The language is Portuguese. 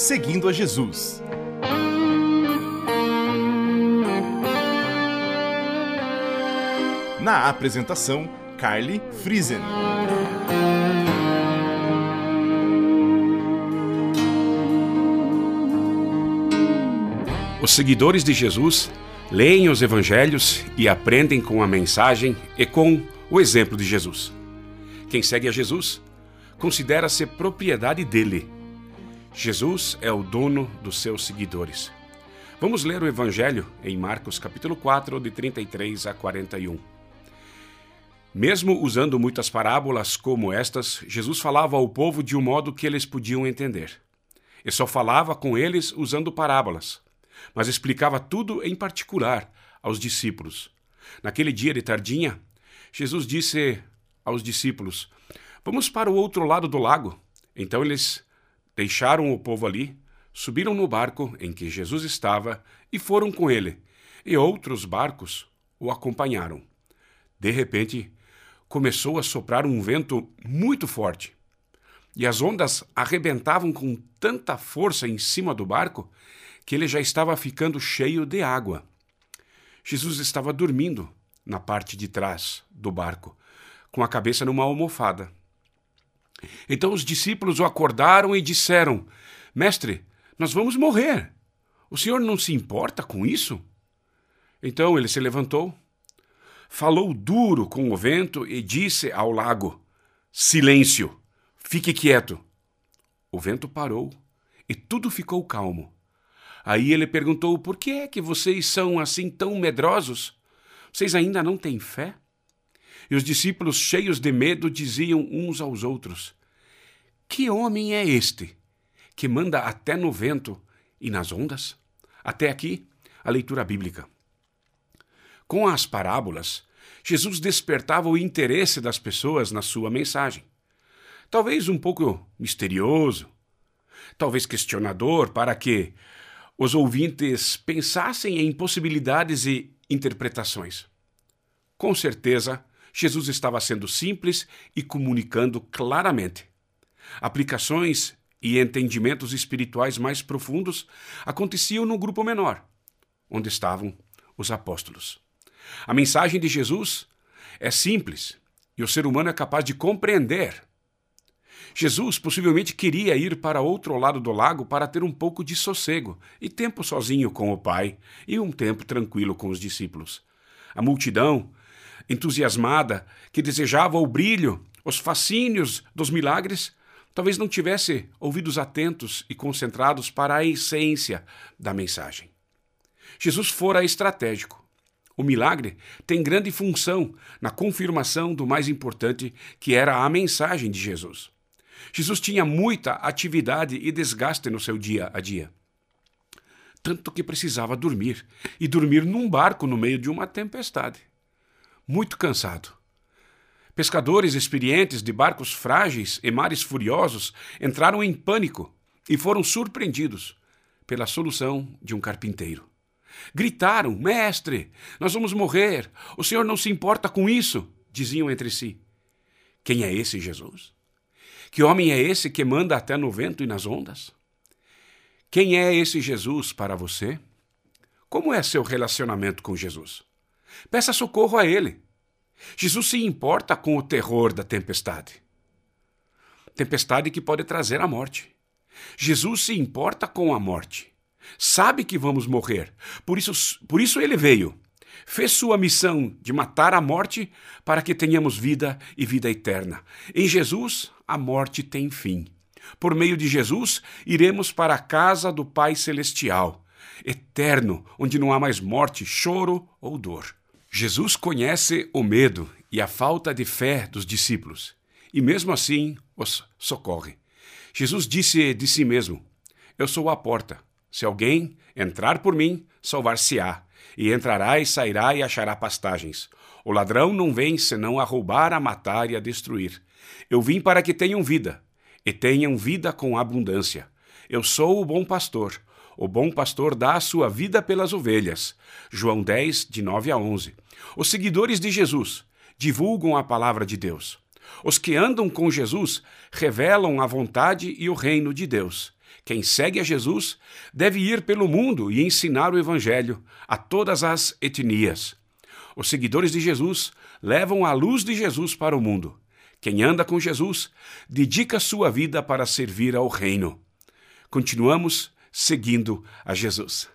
Seguindo a Jesus. Na apresentação, Carly Friesen. Os seguidores de Jesus leem os evangelhos e aprendem com a mensagem e com o exemplo de Jesus. Quem segue a Jesus considera-se propriedade dele. Jesus é o dono dos seus seguidores. Vamos ler o evangelho em Marcos capítulo 4, de 33 a 41. Mesmo usando muitas parábolas como estas, Jesus falava ao povo de um modo que eles podiam entender. E só falava com eles usando parábolas mas explicava tudo em particular aos discípulos. Naquele dia de tardinha, Jesus disse aos discípulos: Vamos para o outro lado do lago. Então eles deixaram o povo ali, subiram no barco em que Jesus estava e foram com ele, e outros barcos o acompanharam. De repente, começou a soprar um vento muito forte, e as ondas arrebentavam com tanta força em cima do barco que ele já estava ficando cheio de água. Jesus estava dormindo na parte de trás do barco, com a cabeça numa almofada. Então os discípulos o acordaram e disseram: Mestre, nós vamos morrer. O senhor não se importa com isso? Então ele se levantou, falou duro com o vento e disse ao lago: Silêncio, fique quieto. O vento parou e tudo ficou calmo. Aí ele perguntou: Por que é que vocês são assim tão medrosos? Vocês ainda não têm fé? E os discípulos, cheios de medo, diziam uns aos outros: Que homem é este que manda até no vento e nas ondas? Até aqui, a leitura bíblica. Com as parábolas, Jesus despertava o interesse das pessoas na sua mensagem. Talvez um pouco misterioso, talvez questionador, para que os ouvintes pensassem em possibilidades e interpretações. Com certeza, Jesus estava sendo simples e comunicando claramente. Aplicações e entendimentos espirituais mais profundos aconteciam no grupo menor, onde estavam os apóstolos. A mensagem de Jesus é simples e o ser humano é capaz de compreender Jesus possivelmente queria ir para outro lado do lago para ter um pouco de sossego e tempo sozinho com o Pai e um tempo tranquilo com os discípulos. A multidão, entusiasmada, que desejava o brilho, os fascínios dos milagres, talvez não tivesse ouvidos atentos e concentrados para a essência da mensagem. Jesus fora estratégico. O milagre tem grande função na confirmação do mais importante, que era a mensagem de Jesus. Jesus tinha muita atividade e desgaste no seu dia a dia. Tanto que precisava dormir, e dormir num barco no meio de uma tempestade. Muito cansado. Pescadores experientes de barcos frágeis e mares furiosos entraram em pânico e foram surpreendidos pela solução de um carpinteiro. Gritaram: Mestre, nós vamos morrer. O senhor não se importa com isso? diziam entre si. Quem é esse Jesus? Que homem é esse que manda até no vento e nas ondas? Quem é esse Jesus para você? Como é seu relacionamento com Jesus? Peça socorro a Ele. Jesus se importa com o terror da tempestade tempestade que pode trazer a morte. Jesus se importa com a morte. Sabe que vamos morrer. Por isso, por isso ele veio fez sua missão de matar a morte para que tenhamos vida e vida eterna. Em Jesus, a morte tem fim. Por meio de Jesus, iremos para a casa do Pai Celestial, eterno, onde não há mais morte, choro ou dor. Jesus conhece o medo e a falta de fé dos discípulos, e mesmo assim os socorre. Jesus disse de si mesmo: Eu sou a porta. Se alguém entrar por mim, salvar-se-á e entrará e sairá e achará pastagens. O ladrão não vem senão a roubar, a matar e a destruir. Eu vim para que tenham vida, e tenham vida com abundância. Eu sou o bom pastor. O bom pastor dá a sua vida pelas ovelhas. João 10, de 9 a 11. Os seguidores de Jesus divulgam a palavra de Deus. Os que andam com Jesus revelam a vontade e o reino de Deus. Quem segue a Jesus deve ir pelo mundo e ensinar o Evangelho a todas as etnias. Os seguidores de Jesus levam a luz de Jesus para o mundo. Quem anda com Jesus dedica sua vida para servir ao Reino. Continuamos seguindo a Jesus.